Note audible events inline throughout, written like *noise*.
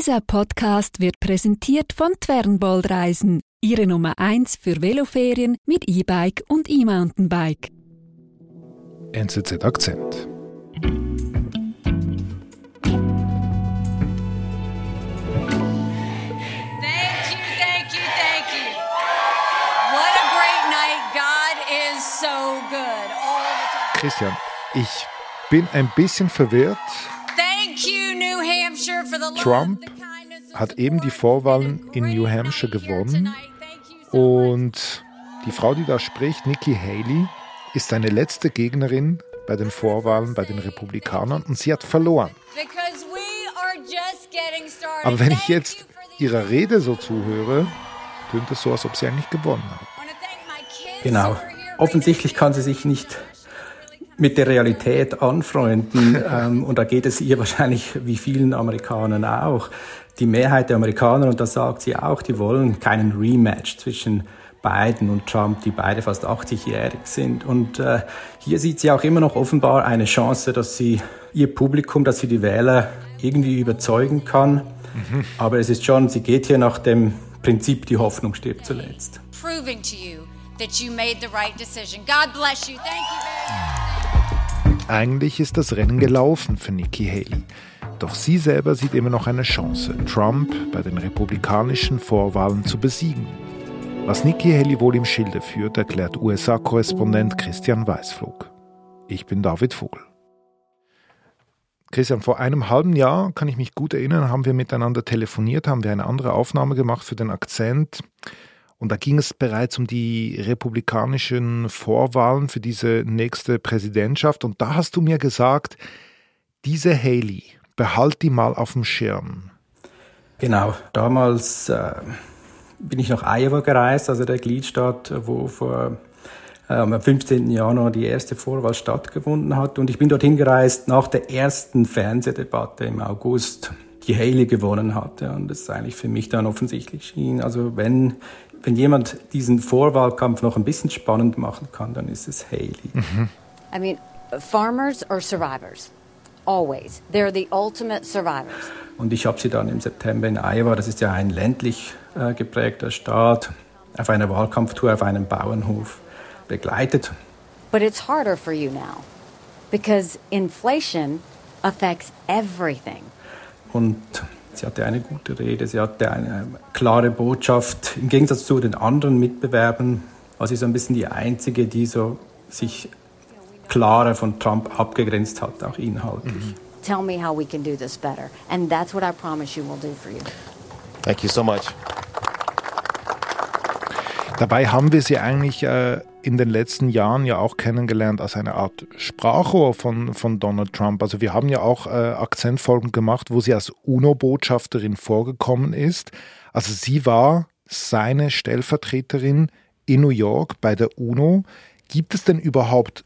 Dieser Podcast wird präsentiert von Twernbold Reisen, Ihre Nummer 1 für Veloferien mit E-Bike und E-Mountainbike. NZZ Akzent. Thank you, thank you, thank you. What a great night. God is so good all the time. Christian, ich bin ein bisschen verwirrt. Trump hat eben die Vorwahlen in New Hampshire gewonnen. Und Und die Frau, die da spricht, Nikki Haley, ist seine letzte Gegnerin bei den Vorwahlen bei den Republikanern und sie hat verloren. Aber wenn ich jetzt ihrer Rede so zuhöre, tönt es so, als ob sie eigentlich gewonnen hat. Genau. Offensichtlich kann sie sich nicht mit der Realität anfreunden. ähm, und da geht es ihr wahrscheinlich wie vielen Amerikanern auch. Die Mehrheit der Amerikaner, und das sagt sie auch, die wollen keinen Rematch zwischen Biden und Trump, die beide fast 80-jährig sind. Und äh, hier sieht sie auch immer noch offenbar eine Chance, dass sie ihr Publikum, dass sie die Wähler irgendwie überzeugen kann. Aber es ist schon, sie geht hier nach dem Prinzip, die Hoffnung stirbt zuletzt. proving to you that you made the right decision. God bless you. Thank you very much. Eigentlich ist das Rennen gelaufen für Nikki Haley. Doch sie selber sieht immer noch eine Chance, Trump bei den republikanischen Vorwahlen zu besiegen. Was Nikki Haley wohl im Schilde führt, erklärt USA-Korrespondent Christian Weißflug. Ich bin David Vogel. Christian, vor einem halben Jahr, kann ich mich gut erinnern, haben wir miteinander telefoniert, haben wir eine andere Aufnahme gemacht für den Akzent. Und da ging es bereits um die republikanischen Vorwahlen für diese nächste Präsidentschaft. Und da hast du mir gesagt, diese Haley, behalt die mal auf dem Schirm. Genau, damals äh, bin ich nach Iowa gereist, also der Gliedstaat, wo vor äh, am 15. Januar die erste Vorwahl stattgefunden hat. Und ich bin dorthin gereist nach der ersten Fernsehdebatte im August, die Haley gewonnen hatte. Und das ist eigentlich für mich dann offensichtlich schien. Also wenn, wenn jemand diesen Vorwahlkampf noch ein bisschen spannend machen kann, dann ist es Haley. I mean, farmers are survivors. Always. They're the ultimate survivors. Und ich habe sie dann im September in Iowa, das ist ja ein ländlich äh, geprägter Staat, auf einer Wahlkampftour auf einem Bauernhof begleitet. But it's harder for you now because inflation affects everything. Und sie hatte eine gute Rede, sie hatte eine klare Botschaft. Im Gegensatz zu den anderen Mitbewerbern war sie so ein bisschen die einzige, die so sich klarer von Trump abgegrenzt hat, auch inhaltlich. Tell me how we can do this better. And that's what I promise you we'll do for you. Thank you so much. Dabei haben wir sie eigentlich äh, in den letzten Jahren ja auch kennengelernt als eine Art Sprachrohr von, von Donald Trump. Also wir haben ja auch äh, Akzentfolgen gemacht, wo sie als UNO-Botschafterin vorgekommen ist. Also sie war seine Stellvertreterin in New York bei der UNO. Gibt es denn überhaupt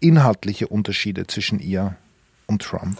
inhaltliche Unterschiede zwischen ihr und Trump?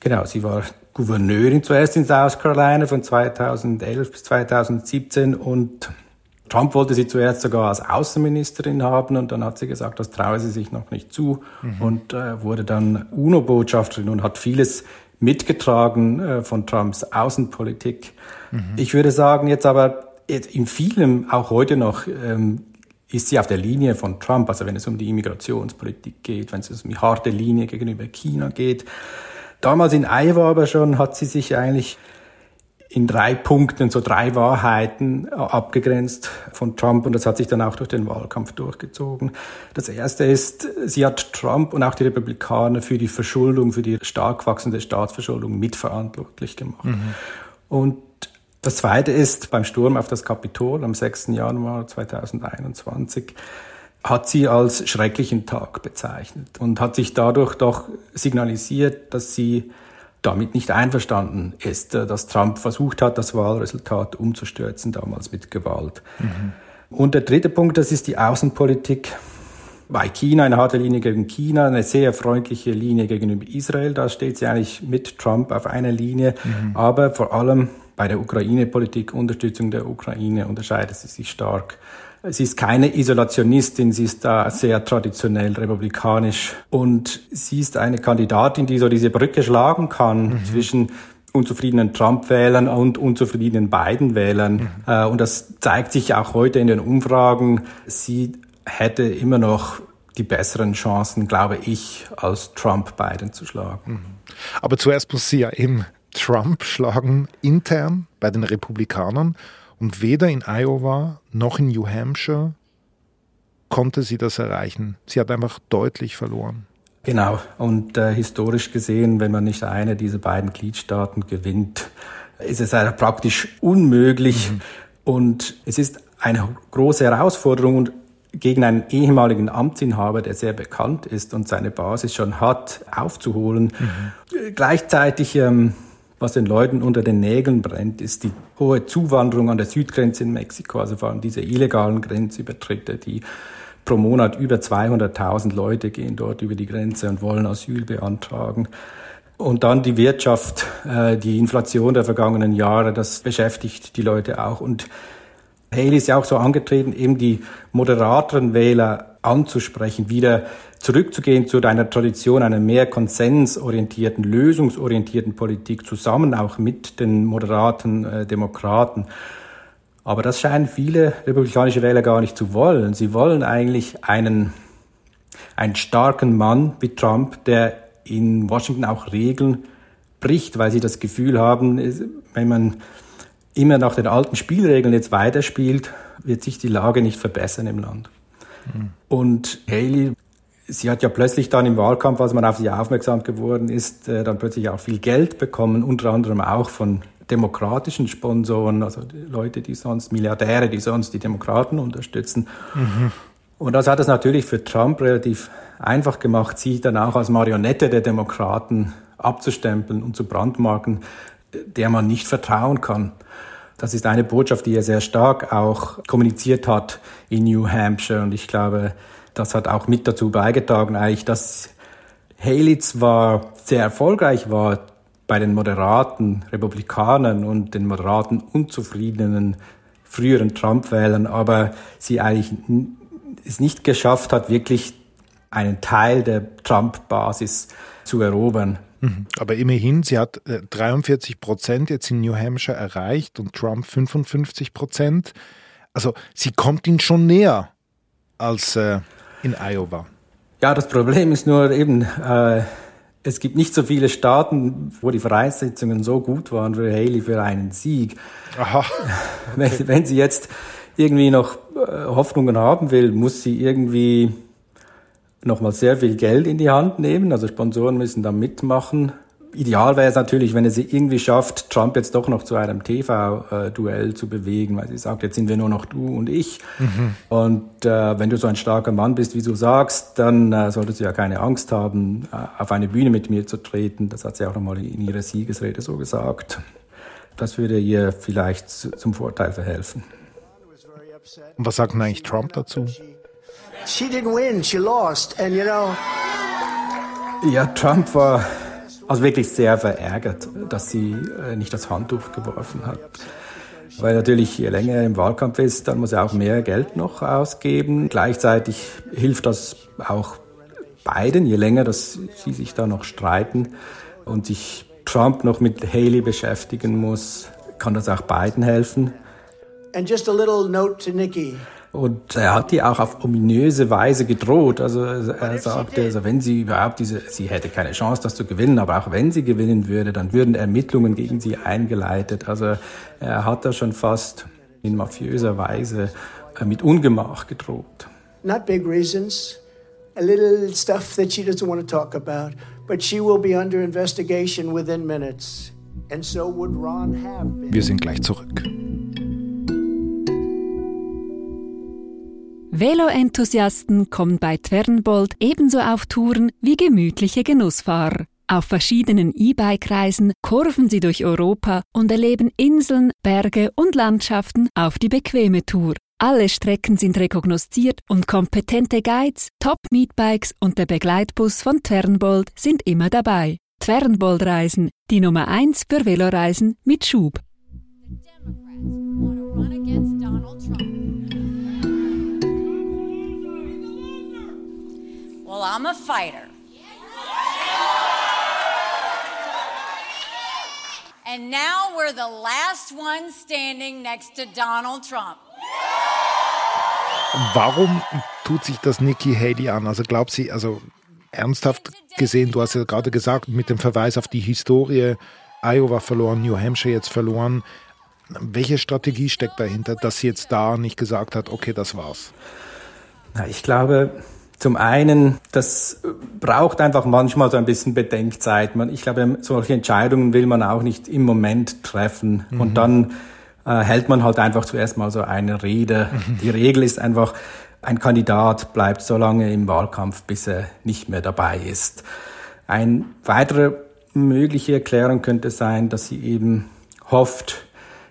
Genau, sie war Gouverneurin zuerst in South Carolina von 2011 bis 2017 und Trump wollte sie zuerst sogar als Außenministerin haben und dann hat sie gesagt, das traue sie sich noch nicht zu und äh, wurde dann UNO-Botschafterin und hat vieles mitgetragen äh, von Trumps Außenpolitik. Ich würde sagen, jetzt aber in vielem, auch heute noch, ähm, ist sie auf der Linie von Trump, also wenn es um die Immigrationspolitik geht, wenn es um die harte Linie gegenüber China geht. Damals in Iowa aber schon hat sie sich eigentlich in drei Punkten, so drei Wahrheiten äh, abgegrenzt von Trump und das hat sich dann auch durch den Wahlkampf durchgezogen. Das erste ist, sie hat Trump und auch die Republikaner für die Verschuldung, für die stark wachsende Staatsverschuldung mitverantwortlich gemacht. Und das zweite ist, beim Sturm auf das Kapitol am 6. Januar 2021 hat sie als schrecklichen Tag bezeichnet und hat sich dadurch doch signalisiert, dass sie damit nicht einverstanden ist, äh, dass Trump versucht hat, das Wahlresultat umzustürzen, damals mit Gewalt. Und der dritte Punkt, das ist die Außenpolitik. Bei China eine harte Linie gegen China, eine sehr freundliche Linie gegenüber Israel. Da steht sie eigentlich mit Trump auf einer Linie. Aber vor allem bei der Ukraine-Politik, Unterstützung der Ukraine, unterscheidet sie sich stark. Sie ist keine Isolationistin, sie ist da sehr traditionell republikanisch und sie ist eine Kandidatin, die so diese Brücke schlagen kann zwischen unzufriedenen Trump-Wählern und unzufriedenen Biden-Wählern. Mhm. Äh, und das zeigt sich auch heute in den Umfragen. Sie hätte immer noch die besseren Chancen, glaube ich, als Trump Biden zu schlagen. Mhm. Aber zuerst muss sie ja eben Trump schlagen intern bei den Republikanern und weder in Iowa noch in New Hampshire konnte sie das erreichen. Sie hat einfach deutlich verloren. Genau. Und äh, historisch gesehen, wenn man nicht eine dieser beiden Gliedstaaten gewinnt, ist es halt praktisch unmöglich. Mhm. Und es ist eine große Herausforderung und gegen einen ehemaligen Amtsinhaber, der sehr bekannt ist und seine Basis schon hat, aufzuholen. Mhm. Gleichzeitig, ähm, was den Leuten unter den Nägeln brennt, ist die hohe Zuwanderung an der Südgrenze in Mexiko, also vor allem diese illegalen Grenzübertritte, die pro Monat über 200.000 Leute gehen dort über die Grenze und wollen Asyl beantragen. Und dann die Wirtschaft, äh, die Inflation der vergangenen Jahre, das beschäftigt die Leute auch. Und Haley ist ja auch so angetreten, eben die moderateren Wähler anzusprechen, wieder zurückzugehen zu einer Tradition einer mehr konsensorientierten, lösungsorientierten Politik, zusammen auch mit den moderaten äh, Demokraten. Aber das scheinen viele republikanische Wähler gar nicht zu wollen. Sie wollen eigentlich einen, einen starken Mann wie Trump, der in Washington auch Regeln bricht, weil sie das Gefühl haben, wenn man immer nach den alten Spielregeln jetzt weiterspielt, wird sich die Lage nicht verbessern im Land. Mhm. Und Haley, sie hat ja plötzlich dann im Wahlkampf, als man auf sie aufmerksam geworden ist, äh, dann plötzlich auch viel Geld bekommen, unter anderem auch von demokratischen Sponsoren, also Leute, die sonst Milliardäre, die sonst die Demokraten unterstützen. Mhm. Und das hat es natürlich für Trump relativ einfach gemacht, sie dann auch als Marionette der Demokraten abzustempeln und zu brandmarken, der man nicht vertrauen kann. Das ist eine Botschaft, die er sehr stark auch kommuniziert hat in New Hampshire. Und ich glaube, das hat auch mit dazu beigetragen, eigentlich, dass Haley zwar sehr erfolgreich war, bei den moderaten Republikanern und den moderaten unzufriedenen früheren Trump-Wählern, aber sie eigentlich es nicht geschafft hat, wirklich einen Teil der Trump-Basis zu erobern. Mhm. Aber immerhin, sie hat 43 äh, Prozent jetzt in New Hampshire erreicht und Trump 55 Prozent. Also sie kommt ihnen schon näher als äh, in Iowa. Ja, das Problem ist nur eben, äh, es gibt nicht so viele Staaten, wo die Voraussetzungen so gut waren für Haley für einen Sieg. Aha. Okay. *laughs* Wenn, wenn, sie jetzt irgendwie noch Hoffnungen haben will, muss sie irgendwie nochmal sehr viel Geld in die Hand nehmen. Also Sponsoren müssen da mitmachen. Ideal wäre es natürlich, wenn es irgendwie schafft, Trump jetzt doch noch zu einem TV-Duell zu bewegen, weil sie sagt, jetzt sind wir nur noch du und ich. Mhm. Und äh, wenn du so ein starker Mann bist, wie du sagst, dann äh, solltest du ja keine Angst haben, äh, auf eine Bühne mit mir zu treten. Das hat sie auch nochmal in ihrer Siegesrede so gesagt. Das würde ihr vielleicht zum Vorteil verhelfen. Und was sagt denn eigentlich Trump dazu? She didn't win, she lost. And you know. Ja, Trump war also wirklich sehr verärgert, dass sie äh, nicht das Handtuch geworfen hat. Weil natürlich, je länger er im Wahlkampf ist, dann muss er auch mehr Geld noch ausgeben. Gleichzeitig hilft das auch beiden, je länger dass sie sich da noch streiten und sich Trump noch mit Haley beschäftigen muss, kann das auch beiden helfen. And just a little note to Nikki. Und er hat die auch auf ominöse Weise gedroht. Also er sagte, also wenn sie überhaupt diese, sie hätte keine Chance, das zu gewinnen, aber auch wenn sie gewinnen würde, dann würden Ermittlungen gegen sie eingeleitet. Also er hat da schon fast in mafiöser Weise äh, mit Ungemach gedroht. Not big reasons, a little stuff that she doesn't want to talk about, but she will be under investigation within minutes. And so would Ron have been. Wir sind gleich zurück. Velo-Enthusiasten kommen bei Twernbold ebenso auf Touren wie gemütliche Genussfahrer. Auf verschiedenen E-Bike-Reisen kurven sie durch Europa und erleben Inseln, Berge und Landschaften auf die bequeme Tour. Alle Strecken sind rekognosziert und kompetente Guides, Top-Meetbikes und der Begleitbus von Twernbold sind immer dabei. Twernbold-Reisen, die Nummer 1 für Veloreisen mit Schub. Well, I'm a fighter. And now we're the last one standing next to Donald Trump. Warum tut sich das Nikki Haley an? Also glaubt sie, also ernsthaft gesehen, du hast ja gerade gesagt, mit dem Verweis auf die Historie, Iowa verloren, New Hampshire jetzt verloren. Welche Strategie steckt dahinter, dass sie jetzt da nicht gesagt hat, okay, das war's? Na, ich glaube, zum einen, das braucht einfach manchmal so ein bisschen Bedenkzeit. ich glaube, solche Entscheidungen will man auch nicht im Moment treffen. Mhm. Und dann äh, hält man halt einfach zuerst mal so eine Rede. Mhm. Die Regel ist einfach, ein Kandidat bleibt so lange im Wahlkampf, bis er nicht mehr dabei ist. Eine weitere mögliche Erklärung könnte sein, dass sie eben hofft,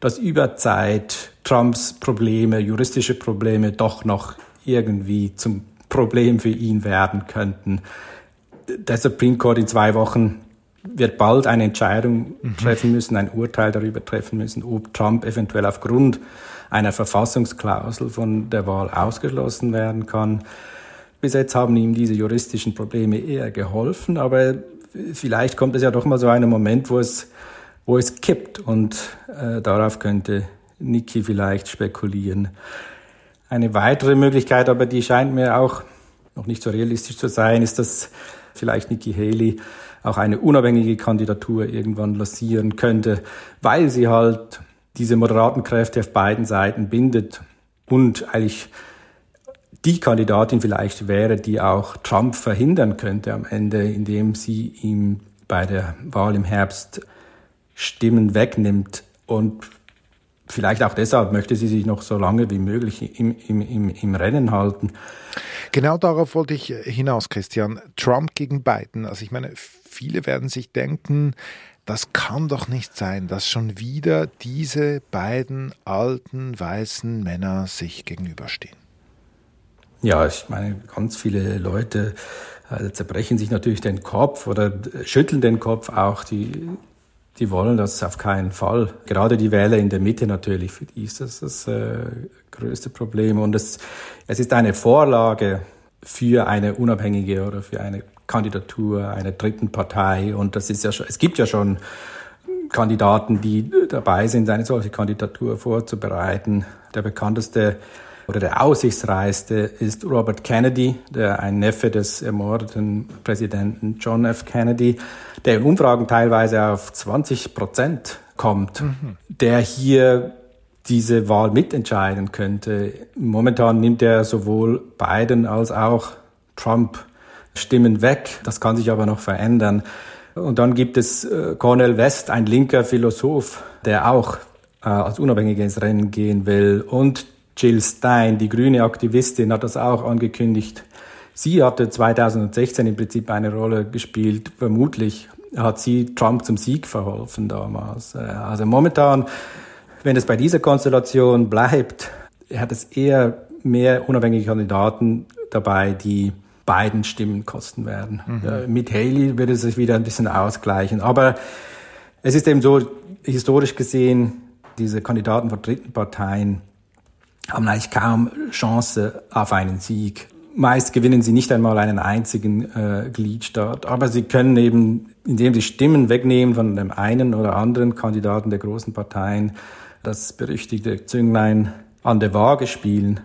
dass über Zeit Trumps Probleme, juristische Probleme doch noch irgendwie zum Problem für ihn werden könnten. Der Supreme Court in zwei Wochen wird bald eine Entscheidung mhm. treffen müssen, ein Urteil darüber treffen müssen, ob Trump eventuell aufgrund einer Verfassungsklausel von der Wahl ausgeschlossen werden kann. Bis jetzt haben ihm diese juristischen Probleme eher geholfen, aber vielleicht kommt es ja doch mal so einen Moment, wo es, wo es kippt und äh, darauf könnte Niki vielleicht spekulieren. Eine weitere Möglichkeit, aber die scheint mir auch noch nicht so realistisch zu sein, ist, dass vielleicht Nikki Haley auch eine unabhängige Kandidatur irgendwann lancieren könnte, weil sie halt diese moderaten Kräfte auf beiden Seiten bindet und eigentlich die Kandidatin vielleicht wäre, die auch Trump verhindern könnte am Ende, indem sie ihm bei der Wahl im Herbst Stimmen wegnimmt und Vielleicht auch deshalb möchte sie sich noch so lange wie möglich im, im, im, im Rennen halten. Genau darauf wollte ich hinaus, Christian. Trump gegen Biden. Also ich meine, viele werden sich denken, das kann doch nicht sein, dass schon wieder diese beiden alten weißen Männer sich gegenüberstehen. Ja, ich meine, ganz viele Leute äh, zerbrechen sich natürlich den Kopf oder schütteln den Kopf auch. Die die wollen das auf keinen Fall. Gerade die Wähler in der Mitte natürlich, für die ist das das äh, größte Problem. Und es, es ist eine Vorlage für eine unabhängige oder für eine Kandidatur einer dritten Partei. Und das ist ja schon, es gibt ja schon Kandidaten, die dabei sind, eine solche Kandidatur vorzubereiten. Der bekannteste oder der aussichtsreichste ist Robert Kennedy, der ein Neffe des ermordeten Präsidenten John F. Kennedy, der in Umfragen teilweise auf 20 Prozent kommt, mhm. der hier diese Wahl mitentscheiden könnte. Momentan nimmt er sowohl Biden als auch Trump Stimmen weg. Das kann sich aber noch verändern. Und dann gibt es äh, Cornel West, ein linker Philosoph, der auch äh, als Unabhängiges Rennen gehen will. Und Jill Stein, die grüne Aktivistin, hat das auch angekündigt. Sie hatte 2016 im Prinzip eine Rolle gespielt. Vermutlich hat sie Trump zum Sieg verholfen damals. Äh, also momentan, wenn es bei dieser Konstellation bleibt, hat es eher mehr unabhängige Kandidaten dabei, die beiden Stimmen kosten werden. Mhm. Mit Haley wird es sich wieder ein bisschen ausgleichen. Aber es ist eben so, historisch gesehen, diese Kandidaten von dritten Parteien haben eigentlich kaum Chance auf einen Sieg. Meist gewinnen sie nicht einmal einen einzigen äh, Gliedstaat, aber sie können eben, indem sie Stimmen wegnehmen von dem einen oder anderen Kandidaten der großen Parteien, das berüchtigte Zünglein an der Waage spielen.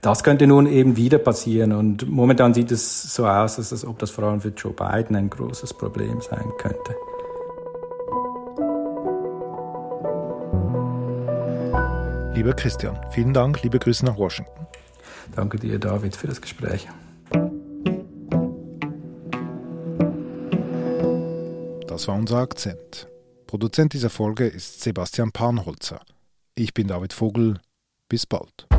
Das könnte nun eben wieder passieren und momentan sieht es so aus, als ob das vor allem für Joe Biden ein großes Problem sein könnte. Lieber Christian, vielen Dank, liebe Grüße nach Washington. Danke dir, David, für das Gespräch. Das war unser Akzent. Produzent dieser Folge ist Sebastian Panholzer. Ich bin David Vogel. Bis bald.